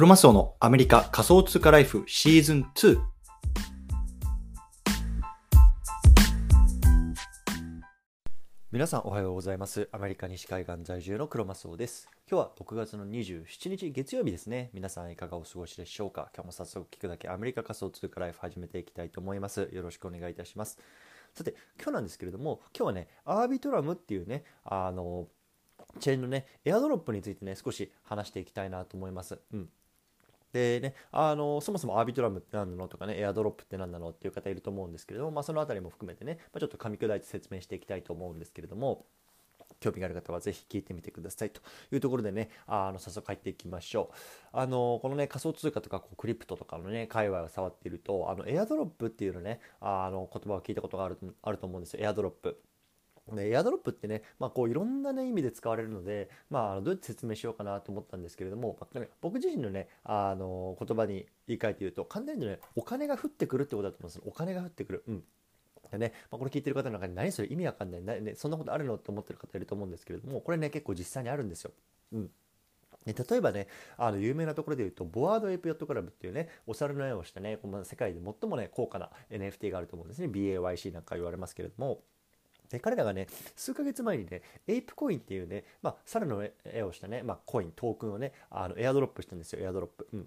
クロマスオのアメリカ仮想通貨ライフシーズン2。皆さんおはようございます。アメリカ西海岸在住のクロマスオです。今日は6月の27日月曜日ですね。皆さんいかがお過ごしでしょうか？今日も早速聞くだけアメリカ仮想通貨ライフ始めていきたいと思います。よろしくお願いいたします。さて、今日なんですけれども、今日はね、アービトラムっていうね、あの、チェーンのね、エアドロップについてね、少し話していきたいなと思います。うん。でね、あのそもそもアービトラムって何なのとかね、エアドロップって何なのっていう方いると思うんですけれども、まあ、そのあたりも含めてね、まあ、ちょっと噛み砕いて説明していきたいと思うんですけれども、興味がある方はぜひ聞いてみてくださいというところでね、あの早速入っていきましょう。あのこのね、仮想通貨とかこうクリプトとかのね、界隈を触っていると、あのエアドロップっていうのね、あの言葉を聞いたことがあるあると思うんですよ。エアドロップ。でエアドロップってね、まあ、こういろんな、ね、意味で使われるので、まあ、どうやって説明しようかなと思ったんですけれども、まあ、僕自身のねあの言葉に言い換えて言うと簡単に言うとねお金が降ってくるってことだと思うんですお金が降ってくる。うんでね、まあ、これ聞いてる方の中に何それ意味わかんないな、ね、そんなことあるのって思ってる方いると思うんですけれどもこれね結構実際にあるんですよ。うん例えばね、あの有名なところで言うと、 Bored Ape Yacht Club っていうね、お猿の絵をしたね、世界で最もね、高価な NFT があると思うんですね。BAYC なんか言われますけれども、で彼らがね数ヶ月前にねエイプコインっていうね、まあ、猿の絵をしたね、まあ、コイントークンをねあのエアドロップしたんですよエアドロップ。うん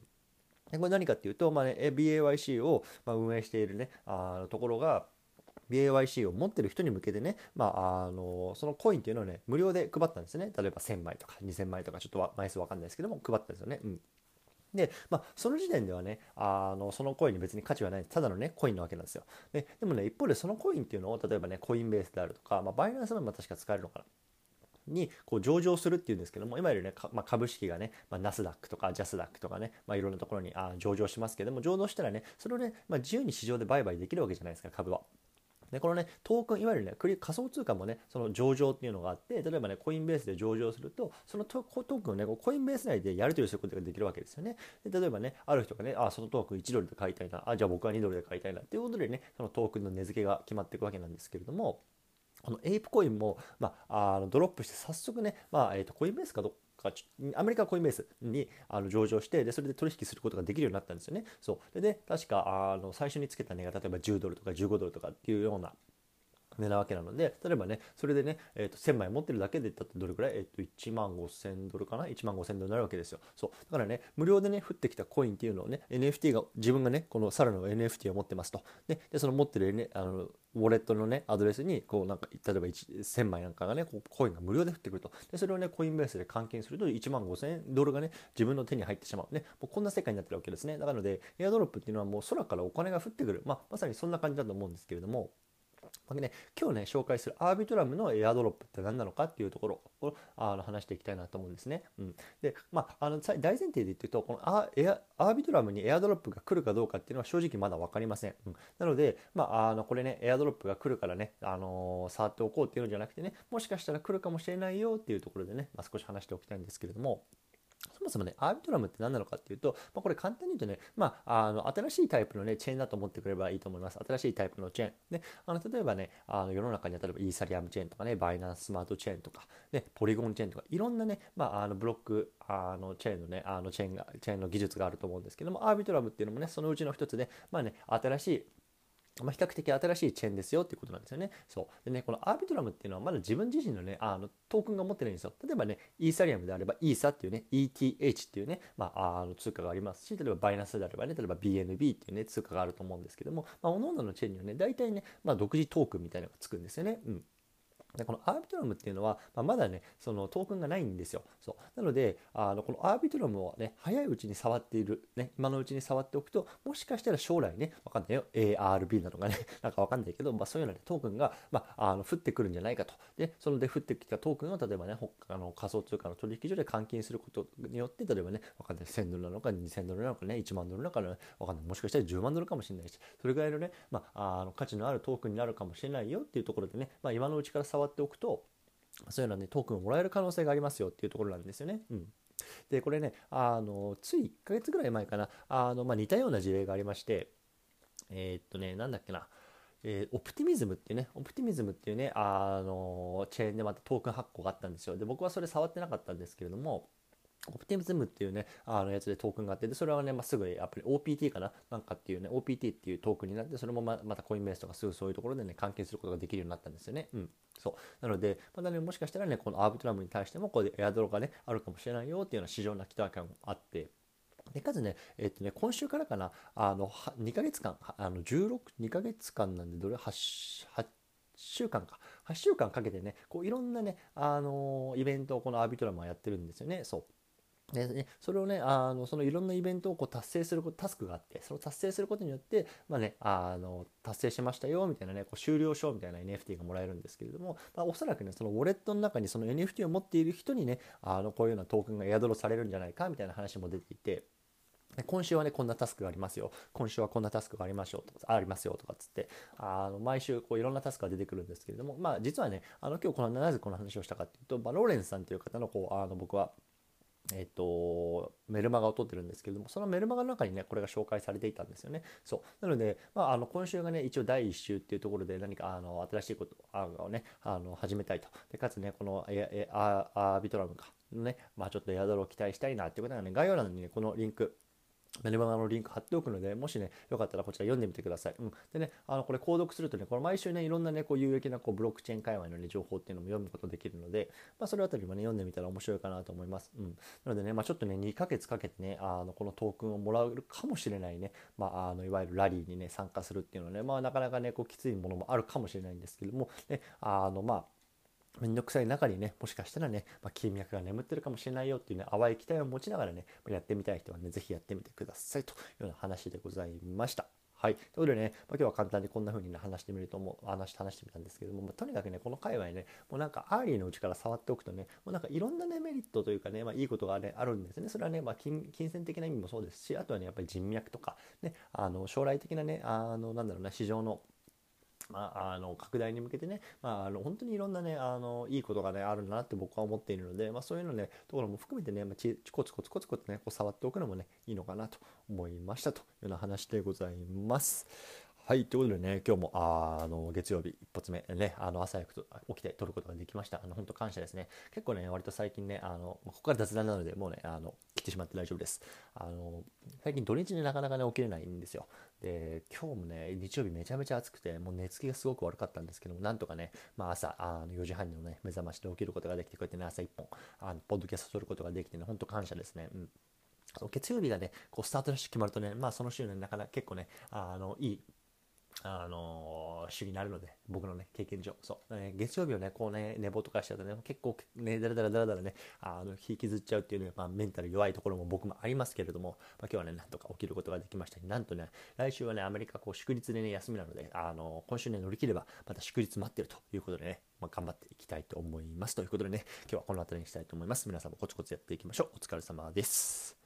でこれ何かっていうと、まあね、BAYC を、ま、運営しているねあのところが BAYC を持ってる人に向けてね、まあ、あのそのコインっていうのをね無料で配ったんですね例えば1000枚とか2000枚とかちょっと枚数わかんないですけども配ったんですよね。うんで、まあ、その時点ではね、あの、そのコインに別に価値はない、ただのね、コインなわけなんですよ。で、でもね、一方でそのコインっていうのを、例えばね、コインベースであるとか、まあ、バイナンスも確か使えるのかな。にこう上場するっていうんですけども、今よりね、まあ、株式がね、まあ、ナスダックとかジャスダックとかね、まあ、いろんなところにあ上場しますけども、上場したらね、それをね、まあ、自由に市場で売買できるわけじゃないですか、株は。でこのねトークンいわゆるね仮想通貨もねその上場っていうのがあって例えばねコインベースで上場するとそのトークンをねコインベース内でやり取りすることができるわけですよね。で例えばねある人がねあそのトークン1ドルで買いたいなあじゃあ僕は2ドルで買いたいなっていうことでねそのトークンの値付けが決まっていくわけなんですけれどもこのエイプコインも、まあ、あのドロップして早速ね、まあえー、とコインベースかどかアメリカコインベースにあの上場してでそれで取引することができるようになったんですよね。そうでね確かあの最初につけた値が例えば10ドルとか15ドルとかっていうようななわけなので例えばねそれでね、えー、と1000枚持ってるだけでだってどれくらい、えー、と1万5000ドルかな？1万5000ドルになるわけですよ。そう。だからね無料でね降ってきたコインっていうのをね NFT が自分がねこのサラの NFT を持ってますと。ででその持ってる、ね、あのウォレットのねアドレスにこうなんか例えば1000枚なんかがねこうコインが無料で降ってくると。でそれをねコインベースで換金すると1万5000ドルがね自分の手に入ってしまう。ねもうこんな世界になってるわけですね。だからのでエアドロップっていうのはもう空からお金が降ってくる、まあ、まさにそんな感じだと思うんですけれども。まあね、今日ね紹介するアービトラムのエアドロップって何なのかっていうところをあの話していきたいなと思うんですね。うん、でまああの大前提で言ってるとこのアエアアービトラムにエアドロップが来るかどうかっていうのは正直まだ分かりません。うん、なので、まあ、あのこれねエアドロップが来るからね、あのー、触っておこうっていうのじゃなくてねもしかしたら来るかもしれないよっていうところでね、まあ、少し話しておきたいんですけれども。そもそもね、アービトラムって何なのかっていうと、まあ、これ簡単に言うとね、まあ、あの新しいタイプのね、チェーンだと思ってくればいいと思います。新しいタイプのチェーン。で、あの例えばね、あの世の中には例えばイーサリアムチェーンとかね、バイナンススマートチェーンとか、ね、ポリゴンチェーンとか、いろんなね、まあ、あのブロック、あのチェーンのね、あのチェーンが、チェーンの技術があると思うんですけども、アービトラムっていうのもね、そのうちの一つで、まあね、新しいまあ、比較的新しいチェーンですよっていうことなんですよね。そう。でね、このアービトラムっていうのはまだ自分自身のね、あのトークンが持ってないんですよ。例えばね、イーサリアムであれば、イーサっていうね、ETH っていうね、まあ、あの通貨がありますし、例えばバイナスであればね、例えば BNB っていうね、通貨があると思うんですけども、まあ、各々のチェーンにはね、大体ね、まあ、独自トークンみたいなのがつくんですよね。うん。でこのアービトラムっていうのは、まあ、まだねそのトークンがないんですよ。そう。なのであのこのアービトラムをね早いうちに触っている、ね、今のうちに触っておくともしかしたら将来ねわかんないよ。ARB なのかね。なんかわかんないけど、まあ、そういうような、ね、トークンが、まあ、あの降ってくるんじゃないかと。でそので降ってきたトークンを例えばね他の仮想通貨の取引所で換金することによって例えばねわかんない。1000ドルなのか2000ドルなのかね1万ドルなのかねわかんない。もしかしたら10万ドルかもしれないし。それぐらいのね、まあ、あの価値のあるトークンになるかもしれないよっていうところでね、まあ、今のうちから触っておくとそういうのはね、トークンをもらえる可能性がありますよっていうところなんですよね。うん。で、これね、あの、つい1ヶ月ぐらい前かな、あの、まあ、似たような事例がありまして、えー、っとね、なんだっけな、えー、オプティミズムっていうね、オプティミズムっていうね、あの、チェーンでまたトークン発行があったんですよ。で、僕はそれ触ってなかったんですけれども、オプティムズムっていうね、あのやつでトークンがあって、でそれはね、まあ、すぐアプリ、OPT かな？なんかっていうね、OPT っていうトークンになって、それもままたコインベースとかすぐそういうところでね、関係することができるようになったんですよね。うん。そう。なので、まだね、もしかしたらね、このアービトラムに対しても、こうエアドロがね、あるかもしれないよっていうような市場な期待感もあって、でかつね、えっとね、今週からかな、あの、2ヶ月間、あの、16、2ヶ月間なんで、どれ、8、8週間か。8週間かけてね、こういろんなね、あのイベントをこのアービトラムはやってるんですよね。そう。でね、それをね、あのそのいろんなイベントをこう達成するタスクがあって、それを達成することによって、まあね、あの達成しましたよみたいなね、こう終了証みたいな NFT がもらえるんですけれども、まあ、おそらくね、そのウォレットの中にその NFT を持っている人にね、あのこういうようなトークンが宿されるんじゃないかみたいな話も出ていて、今週はね、こんなタスクがありますよ。今週はこんなタスクがありましょうとか、ありますよとかっつって、あの、毎週こういろんなタスクが出てくるんですけれども、まあ実はね、あの今日このなぜこの話をしたかっていうと、まあ、ローレンスさんという方のこう、あの僕は、えっ、と、メルマガを撮ってるんですけれども、そのメルマガの中にね、これが紹介されていたんですよね。そう。なので、まあ、あの、今週がね、一応第1週っていうところで何か、あの、新しいことをね、あの、始めたいと。で、かつね、この、え、え、アービトラムか、のね、まあ、ちょっとエアドロを期待したいなっていうことがね、概要欄にね、このリンク、メルマガのリンク貼っておくので、もしね、よかったらこちら読んでみてください。うん。でね、あの、これ購読するとね、これ毎週ね、いろんなね、こう有益なこうブロックチェーン界隈のね、情報っていうのも読むことできるので、まあ、それあたりもね、読んでみたら面白いかなと思います。うん。なのでね、まあ、ちょっとね、2ヶ月かけてね、あの、このトークンをもらうかもしれないね、まあ、あの、いわゆるラリーにね、参加するっていうのはね、まあ、なかなかね、こう、きついものもあるかもしれないんですけども、ね、あの、まあ、めんどくさい中にね、もしかしたらね、まあ、金脈が眠ってるかもしれないよっていうね、淡い期待を持ちながらね、やってみたい人はね、ぜひやってみてくださいというような話でございました。はい。ということでね、まあ、今日は簡単にこんな風にね、話してみると思う、話して話してみたんですけども、まあ、とにかくね、この界隈ね、もうなんかアーリーのうちから触っておくとね、もうなんかいろんなね、メリットというかね、まあ、いいことが、ね、あるんですね。それはね、ま金、金銭的な意味もそうですし、あとはね、やっぱり人脈とか、ね、あの、将来的なね、あの、なんだろうな、市場の、まあ、あの拡大に向けてね、まあ、あの本当にいろんなねあのいいことがねあるんだなって僕は思っているので、まあ、そういうのねところも含めてね、まあ、ちコツコツコツコツねこう触っておくのもねいいのかなと思いましたというような話でございます。はい、ということでね、今日もあの月曜日一発目ね、あの朝早く起きて撮ることができました。あの本当感謝ですね。結構ね、割と最近ね、あのここから雑談なので、もうね、あの切ってしまって大丈夫です。あの最近土日になかなかね、起きれないんですよ。で、今日もね、日曜日めちゃめちゃ暑くて、もう寝つきがすごく悪かったんですけども、なんとかね、まあ朝、あの4時半のね、目覚ましで起きることができて、こうやってね、朝1本、あのポッドキャスト撮ることができてね、本当感謝ですね。うん月曜日がね、こうスタートダッシュ決まるとね、まあその週ね、なかなか結構ね、あの、いいあの主になるので、僕のね、経験上。そう。ね、月曜日をね、こうね、寝坊とかしちゃうとね、結構ね、だらだらだらだらね、あの、引きずっちゃうっていうね、まあ、メンタル弱いところも僕もありますけれども、まあ、今日はね、なんとか起きることができましたなんとね、来週はね、アメリカこう祝日でね、休みなので、あの、今週ね、乗り切れば、また祝日待ってるということでね、まあ、頑張っていきたいと思います。ということでね、今日はこの辺りにしたいと思います。皆さんもコツコツやっていきましょう。お疲れ様です。